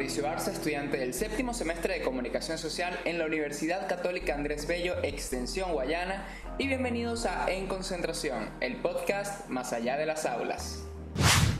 Mauricio Arce, estudiante del séptimo semestre de Comunicación Social en la Universidad Católica Andrés Bello, Extensión Guayana, y bienvenidos a En Concentración, el podcast Más allá de las aulas.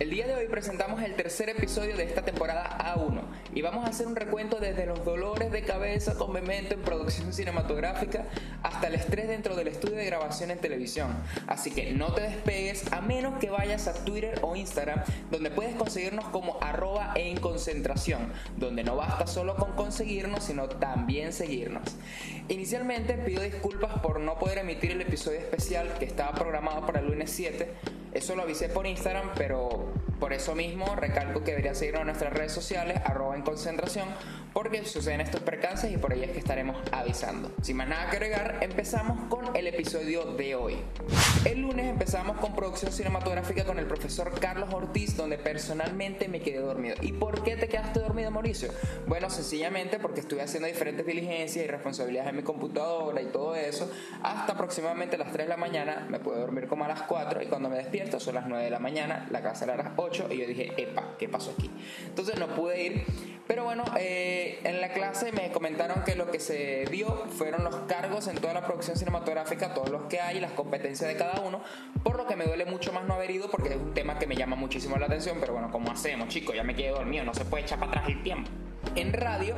El día de hoy presentamos el tercer episodio de esta temporada A1 y vamos a hacer un recuento desde los dolores de cabeza con Memento en producción cinematográfica hasta el estrés dentro del estudio de grabación en televisión. Así que no te despegues a menos que vayas a Twitter o Instagram donde puedes conseguirnos como arroba en concentración, donde no basta solo con conseguirnos sino también seguirnos. Inicialmente pido disculpas por no poder emitir el episodio especial que estaba programado para el lunes 7 eso lo avisé por Instagram, pero por eso mismo recalco que debería seguirnos en nuestras redes sociales, arroba en concentración, porque suceden estos percances y por ahí es que estaremos avisando. Sin más nada que agregar, empezamos con el episodio de hoy. El lunes empezamos con producción cinematográfica con el profesor Carlos Ortiz, donde personalmente me quedé dormido. ¿Y por qué te quedaste dormido, Mauricio? Bueno, sencillamente porque estuve haciendo diferentes diligencias y responsabilidades en mi computadora y todo eso, hasta aproximadamente las 3 de la mañana, me puedo dormir como a las 4 y cuando me despierto son las 9 de la mañana, la casa era a las 8 y yo dije, epa, ¿qué pasó aquí? Entonces no pude ir, pero bueno, eh, en la clase me comentaron que lo que se dio fueron los cargos en toda la producción cinematográfica, todos los que hay, las competencias de cada uno, por lo que me duele mucho más no haber ido porque es un tema que me llama muchísimo la atención, pero bueno, ¿cómo hacemos, chicos? Ya me quedé dormido, no se puede echar para atrás el tiempo. En radio,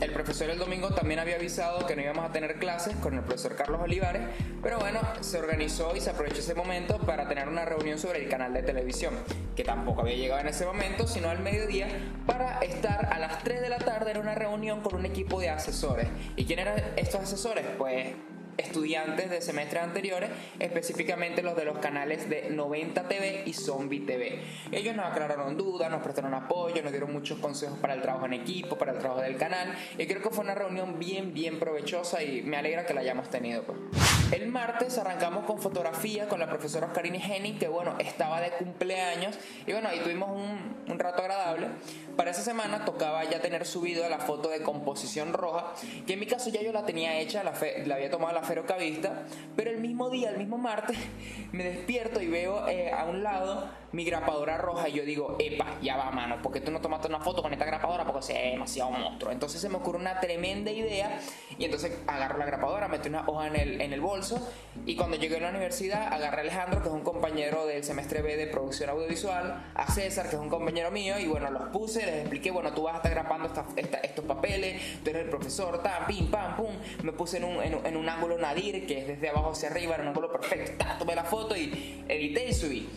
el profesor el domingo también había avisado que no íbamos a tener clases con el profesor Carlos Olivares, pero bueno, se organizó y se aprovechó ese momento para tener una reunión sobre el canal de televisión, que tampoco había llegado en ese momento, sino al mediodía, para estar a las 3 de la tarde en una reunión con un equipo de asesores. ¿Y quién eran estos asesores? Pues estudiantes de semestres anteriores, específicamente los de los canales de 90 TV y Zombie TV. Ellos nos aclararon dudas, nos prestaron apoyo, nos dieron muchos consejos para el trabajo en equipo, para el trabajo del canal y creo que fue una reunión bien, bien provechosa y me alegra que la hayamos tenido. Pues. El martes arrancamos con fotografía con la profesora Oscarine Henning, que bueno, estaba de cumpleaños y bueno, ahí tuvimos un, rato agradable. Para esa semana tocaba ya tener subido la foto de composición roja, que en mi caso ya yo la tenía hecha, la, la había tomado la ferocavista, pero el mismo día, el mismo martes, me despierto y veo eh, a un lado mi grapadora roja y yo digo, epa, ya va mano, porque tú no tomaste una foto con esta grapadora porque se ve demasiado monstruo. Entonces se me ocurre una tremenda idea y entonces agarro la grapadora, meto una hoja en el, en el bolso y cuando llegué a la universidad agarré a Alejandro, que es un compañero del semestre B de producción audiovisual, a César, que es un compañero mío, y bueno, los puse les expliqué, bueno, tú vas a estar grapando estos papeles, tú eres el profesor, tam, pim, pam, pum. Me puse en un, en, un ángulo nadir, que es desde abajo hacia arriba, en un ángulo perfecto. tomé la foto y edité y subí.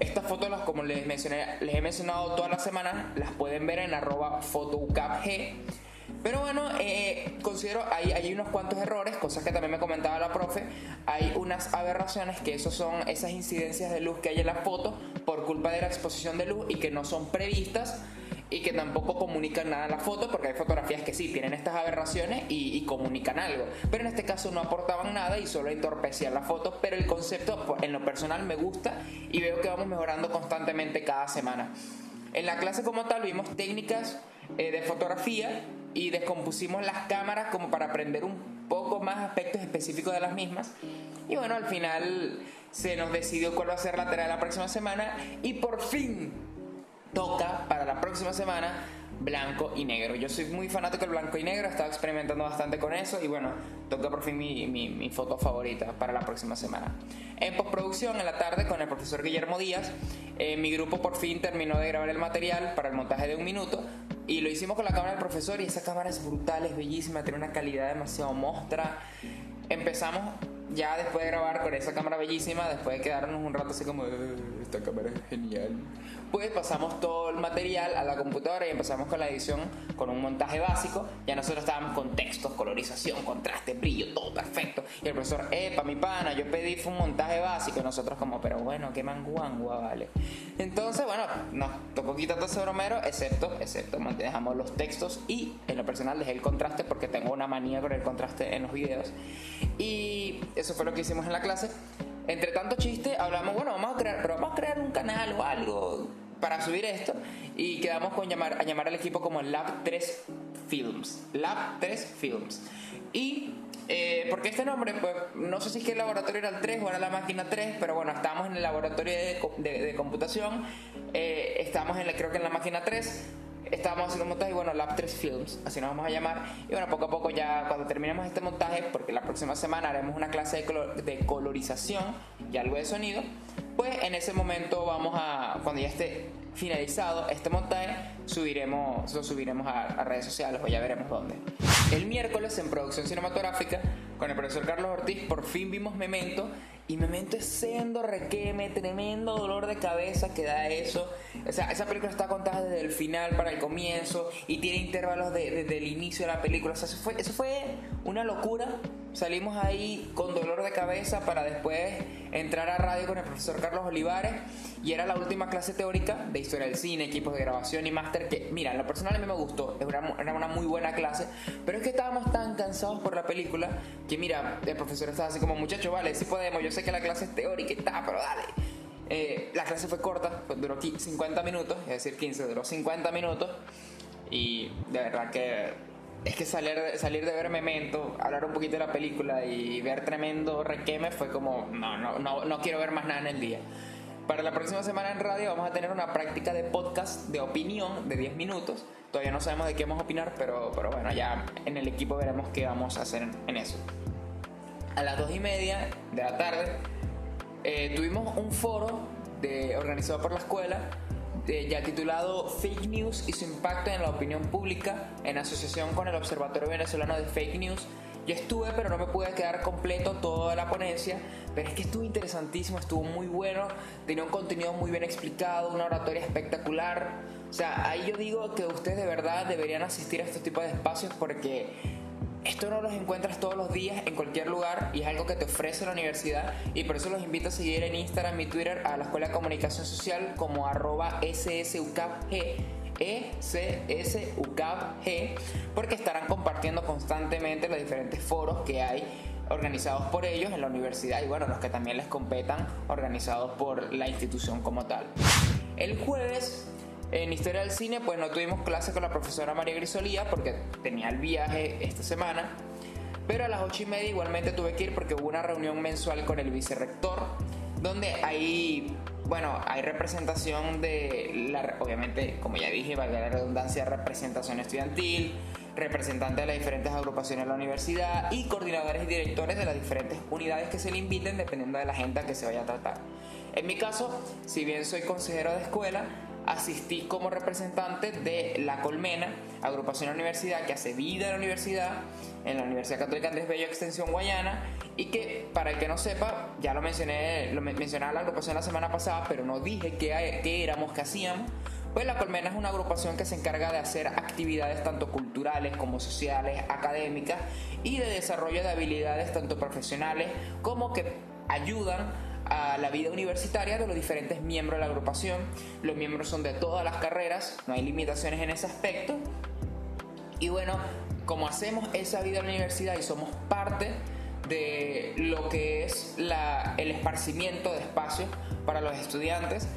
Estas fotos, las, como les, mencioné, les he mencionado todas las semanas, las pueden ver en arroba photocapg. Pero bueno, eh, considero hay, hay unos cuantos errores, cosas que también me comentaba la profe. Hay unas aberraciones que esos son esas incidencias de luz que hay en la foto por culpa de la exposición de luz y que no son previstas y que tampoco comunican nada en la foto, porque hay fotografías que sí tienen estas aberraciones y, comunican algo, pero en este caso no aportaban nada y solo entorpecían la foto, pero el concepto pues, en lo personal me gusta y veo que vamos mejorando constantemente cada semana. En la clase como tal vimos técnicas eh, de fotografía y descompusimos las cámaras como para aprender un poco más aspectos específicos de las mismas. Y bueno, al final se nos decidió cuál va a ser la tarea de la próxima semana y por fin para la próxima semana blanco y negro. Yo soy muy fanático del blanco y negro, he experimentando bastante con eso y bueno, toca por fin mi, foto favorita para la próxima semana. En postproducción, en la tarde, con el profesor Guillermo Díaz, eh, mi grupo por fin terminó de grabar el material para el montaje de un minuto y lo hicimos con la cámara del profesor y esa cámara es brutal, es bellísima, tiene una calidad demasiado mostra. Empezamos ya después de grabar con esa cámara bellísima, después de quedarnos un rato así como, esta cámara es genial pues pasamos todo el material a la computadora y empezamos con la edición con un montaje básico. Ya nosotros estábamos con textos, colorización, contraste, brillo, todo perfecto. Y el profesor, epa, mi pana, yo pedí fue un montaje básico. Y nosotros como, pero bueno, qué manguangua, vale. Entonces, bueno, nos tocó quitar todo ese bromero, excepto, excepto, dejamos los textos y en lo personal dejé el contraste porque tengo una manía con el contraste en los videos. Y eso fue lo que hicimos en la clase entre tanto chiste, hablamos, bueno, vamos a crear, vamos a crear un canal o algo para subir esto y quedamos con llamar, a llamar al equipo como Lab 3 Films. Lab 3 Films. Y eh, porque este nombre, pues no sé si es que el laboratorio era el 3 o era la máquina 3, pero bueno, estábamos en el laboratorio de, de, computación, eh, estamos en la, creo que en la máquina 3 estábamos haciendo montaje y bueno, Lab 3 Films, así nos vamos a llamar. Y bueno, poco a poco ya cuando terminemos este montaje, porque la próxima semana haremos una clase de, de colorización y algo de sonido, pues en ese momento vamos a, cuando ya esté finalizado este montaje, subiremos, lo subiremos a, a redes sociales o ya veremos dónde. El miércoles en producción cinematográfica, con el profesor Carlos Ortiz, por fin vimos Memento y Memento es sendo requeme, tremendo dolor de cabeza que da eso. O sea, esa película está contada desde el final para el comienzo y tiene intervalos desde el inicio de la película. O sea, eso fue, eso fue una locura. Salimos ahí con dolor de cabeza para después entrar a radio con el profesor Carlos Olivares y era la última clase teórica de historia del cine, equipos de grabación y máster que, mira, en lo personal a mí me gustó, era una muy buena clase, pero es que estábamos tan cansados por la película que, mira, el profesor estaba así como, muchachos, vale, si podemos, yo sé que la clase es teórica y está, pero dale. Eh, la clase fue corta, duró 50 minutos, es decir, 15, duró 50 minutos. Y de verdad que es que salir, salir de ver Memento, hablar un poquito de la película y ver tremendo requeme fue como, no, no, no, no quiero ver más nada en el día. Para la próxima semana en radio vamos a tener una práctica de podcast de opinión de 10 minutos. Todavía no sabemos de qué vamos a opinar, pero, pero bueno, ya en el equipo veremos qué vamos a hacer en eso a las 2 y media de la tarde eh, tuvimos un foro organizado por la escuela ya titulado Fake News y su impacto en la opinión pública en asociación con el Observatorio Venezolano de Fake News. Yo estuve, pero no me pude quedar completo toda la ponencia, pero es que estuvo interesantísimo, estuvo muy bueno, tenía un contenido muy bien explicado, una oratoria espectacular. O sea, ahí yo digo que ustedes de verdad deberían asistir a este tipo de espacios porque esto no los encuentras todos los días en cualquier lugar y es algo que te ofrece la universidad y por eso los invito a seguir en Instagram y Twitter a la Escuela de Comunicación Social como arroba ECSUCAG porque estarán compartiendo constantemente los diferentes foros que hay organizados por ellos en la universidad y bueno, los que también les competan organizados por la institución como tal. El jueves en Historia del Cine, pues no tuvimos clase con la profesora María Grisolía porque tenía el viaje esta semana. Pero a las ocho y media igualmente tuve que ir porque hubo una reunión mensual con el vicerrector, donde hay, bueno, hay representación de, la, obviamente, como ya dije, valga la redundancia, representación estudiantil, representantes de las diferentes agrupaciones de la universidad y coordinadores y directores de las diferentes unidades que se le inviten dependiendo de la agenda que se vaya a tratar. En mi caso, si bien soy consejero de escuela, asistí como representante de La Colmena, agrupación de la universidad que hace vida en la universidad, en la Universidad Católica Andrés Bello Extensión Guayana, y que para el que no sepa, ya lo mencioné, lo mencionaba la agrupación la semana pasada, pero no dije qué, qué éramos, qué hacíamos. Pues La Colmena es una agrupación que se encarga de hacer actividades tanto culturales como sociales, académicas y de desarrollo de habilidades tanto profesionales como que ayudan a la vida universitaria de los diferentes miembros de la agrupación. Los miembros son de todas las carreras, no hay limitaciones en ese aspecto. Y bueno, como hacemos esa vida en la universidad y somos parte de lo que es el esparcimiento de espacios para los estudiantes,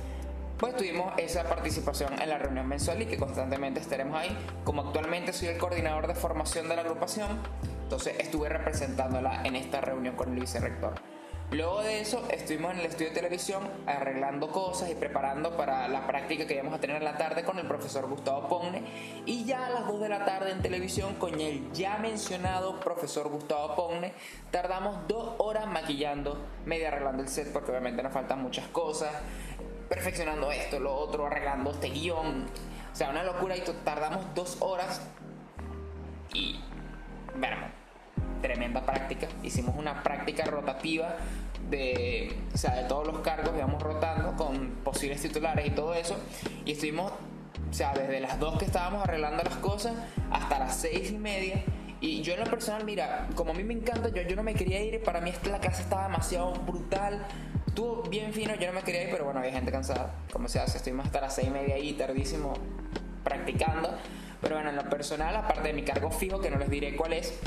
pues tuvimos esa participación en la reunión mensual y que constantemente estaremos ahí. Como actualmente soy el coordinador de formación de la agrupación, entonces estuve representándola en esta reunión con el vicerrector. Luego de eso estuvimos en el estudio de televisión arreglando cosas y preparando para la práctica que íbamos a tener en la tarde con el profesor Gustavo Pogne y ya a las 2 de la tarde en televisión con el ya mencionado profesor Gustavo Pogne tardamos dos horas maquillando, medio arreglando el set porque obviamente nos faltan muchas cosas, perfeccionando esto, lo otro, arreglando este guion, o sea, una locura y tardamos dos horas y... Bueno, tremenda práctica. Hicimos una práctica rotativa de, o sea, de todos los cargos, íbamos rotando con posibles titulares y todo eso. Y estuvimos, o sea, desde las dos que estábamos arreglando las cosas hasta las seis y media. Y yo en lo personal, mira, como a mí me encanta, yo, yo no me quería ir, para mí la clase estaba demasiado brutal. Estuvo bien fino, yo no me quería ir, pero bueno, había gente cansada. Como se hace, estuvimos hasta las seis y media ahí, tardísimo, practicando. Pero bueno, en lo personal, aparte de mi cargo fijo, que no les diré cuál es,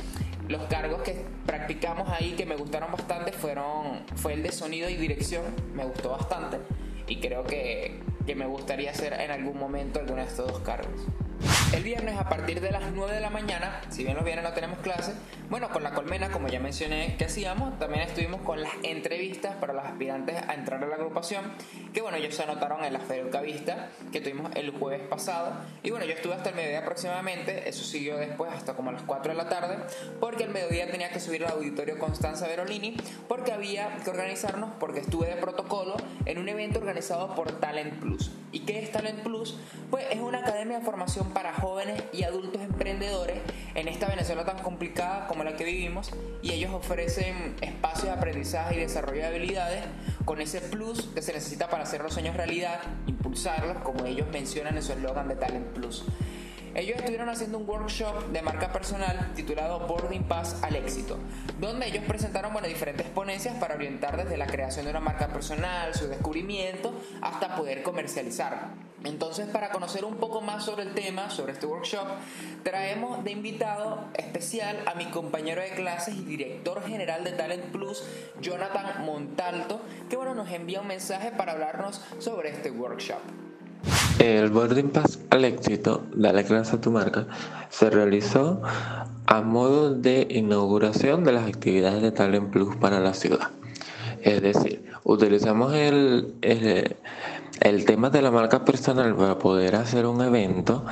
los cargos que practicamos ahí que me gustaron bastante fueron fue el de sonido y dirección, me gustó bastante y creo que, que me gustaría hacer en algún momento alguno de estos dos cargos. El viernes a partir de las 9 de la mañana, si bien los viernes no tenemos clase, bueno, con la colmena, como ya mencioné que hacíamos, también estuvimos con las entrevistas para los aspirantes a entrar a la agrupación, que bueno, ellos se anotaron en la Feruca Vista que tuvimos el jueves pasado. Y bueno, yo estuve hasta el mediodía aproximadamente, eso siguió después hasta como a las 4 de la tarde, porque el mediodía tenía que subir al auditorio Constanza Verolini, porque había que organizarnos, porque estuve de protocolo en un evento organizado por Talent Plus. ¿Y qué es Talent Plus? Pues es una academia de formación para jóvenes y adultos emprendedores en esta Venezuela tan complicada como la que vivimos y ellos ofrecen espacios de aprendizaje y desarrollo de habilidades con ese plus que se necesita para hacer los sueños realidad, impulsarlos como ellos mencionan en su eslogan de Talent Plus. Ellos estuvieron haciendo un workshop de marca personal titulado Boarding Pass al éxito, donde ellos presentaron bueno, diferentes ponencias para orientar desde la creación de una marca personal, su descubrimiento, hasta poder comercializar. Entonces, para conocer un poco más sobre el tema, sobre este workshop, traemos de invitado especial a mi compañero de clases y director general de Talent Plus, Jonathan Montalto, que bueno, nos envía un mensaje para hablarnos sobre este workshop. El Boarding Pass al éxito, Dale clase a tu marca, se realizó a modo de inauguración de las actividades de Talent Plus para la ciudad. Es decir, utilizamos el, el, tema de la marca personal para poder hacer un evento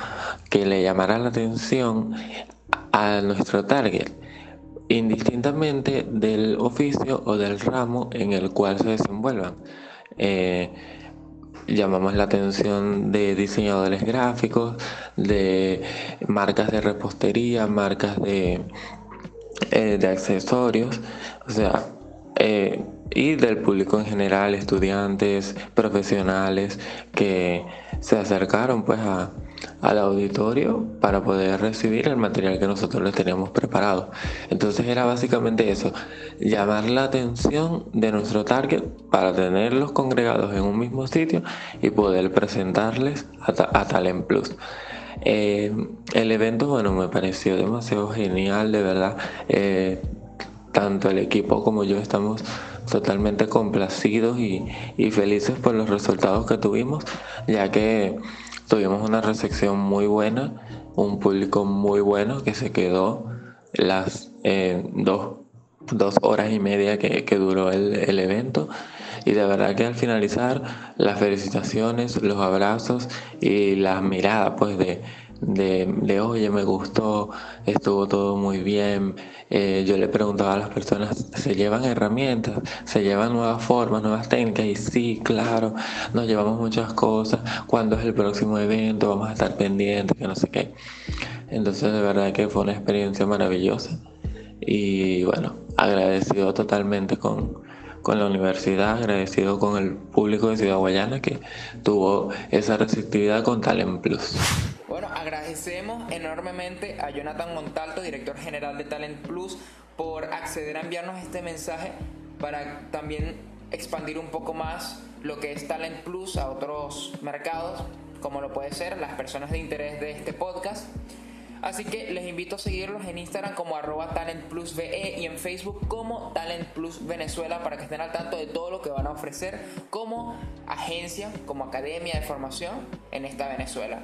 que le llamara la atención a nuestro target, indistintamente del oficio o del ramo en el cual se desenvuelvan. Eh, llamamos la atención de diseñadores gráficos, de marcas de repostería, marcas de, eh, de accesorios, o sea, eh, y del público en general, estudiantes, profesionales que se acercaron pues a, al auditorio para poder recibir el material que nosotros les teníamos preparado. Entonces era básicamente eso, llamar la atención de nuestro target para tenerlos congregados en un mismo sitio y poder presentarles a, Talent Plus. Eh, el evento, bueno, me pareció demasiado genial, de verdad. Eh, tanto el equipo como yo estamos totalmente complacidos y, y felices por los resultados que tuvimos, ya que Tuvimos una recepción muy buena, un público muy bueno que se quedó las eh, dos, horas y media que, duró el, evento. Y de verdad que al finalizar, las felicitaciones, los abrazos y las miradas pues de, de, oye, me gustó, estuvo todo muy bien. Eh, yo le preguntaba a las personas, ¿se llevan herramientas? ¿Se llevan nuevas formas, nuevas técnicas? Y sí, claro, nos llevamos muchas cosas. ¿Cuándo es el próximo evento? Vamos a estar pendientes, que no sé qué. Entonces, de verdad que fue una experiencia maravillosa. Y bueno, agradecido totalmente con, con la universidad, agradecido con el público de Ciudad Guayana que tuvo esa receptividad con Talent Plus. Bueno, agradecemos enormemente a Jonathan Montalto, director general de Talent Plus, por acceder a enviarnos este mensaje para también expandir un poco más lo que es Talent Plus a otros mercados, como lo puede ser las personas de interés de este podcast. Así que les invito a seguirlos en Instagram como arroba talentplusve y en Facebook como Talent Plus Venezuela para que estén al tanto de todo lo que van a ofrecer como agencia, como academia de formación en esta Venezuela.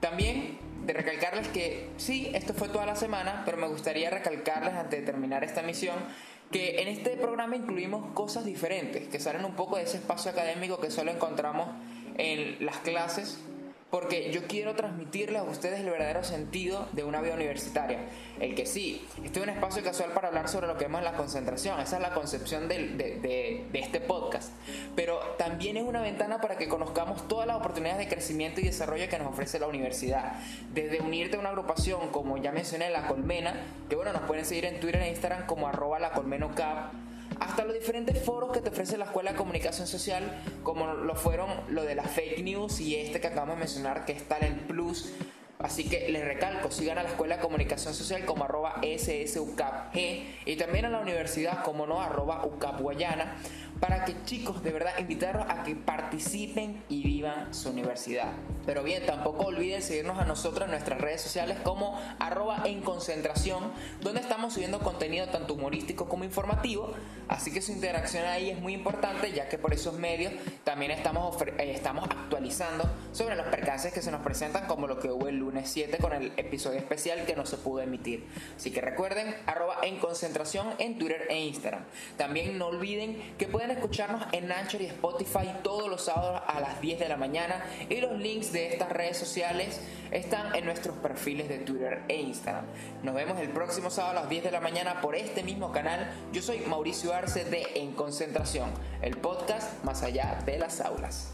También de recalcarles que sí, esto fue toda la semana, pero me gustaría recalcarles antes de terminar esta misión que en este programa incluimos cosas diferentes, que salen un poco de ese espacio académico que solo encontramos en las clases porque yo quiero transmitirles a ustedes el verdadero sentido de una vida universitaria. El que sí, este es un espacio casual para hablar sobre lo que vemos en la concentración, esa es la concepción de, de, este podcast, pero también es una ventana para que conozcamos todas las oportunidades de crecimiento y desarrollo que nos ofrece la universidad. Desde unirte a una agrupación, como ya mencioné, La Colmena, que bueno, nos pueden seguir en Twitter e Instagram como arroba la colmenocap hasta los diferentes foros que te ofrece la Escuela de Comunicación Social, como lo fueron lo de las fake news y este que acabamos de mencionar, que es Talent Plus. Así que les recalco, sigan a la Escuela de Comunicación Social como arroba SSUCAPG y también a la universidad como no arroba UCAP Guayana para que chicos, de verdad, invitarlos a que participen y vivan su universidad. Pero bien, tampoco olviden seguirnos a nosotros en nuestras redes sociales como arroba en concentración, donde estamos subiendo contenido tanto humorístico como informativo, así que su interacción ahí es muy importante, ya que por esos medios también estamos, eh, estamos actualizando sobre los percances que se nos presentan, como lo que hubo el lunes 7 con el episodio especial que no se pudo emitir. Así que recuerden, arroba en concentración en Twitter e Instagram. También no olviden que pueden escucharnos en Anchor y Spotify todos los sábados a las 10 de la mañana y los links de estas redes sociales están en nuestros perfiles de Twitter e Instagram. Nos vemos el próximo sábado a las 10 de la mañana por este mismo canal. Yo soy Mauricio Arce de En Concentración, el podcast más allá de las aulas.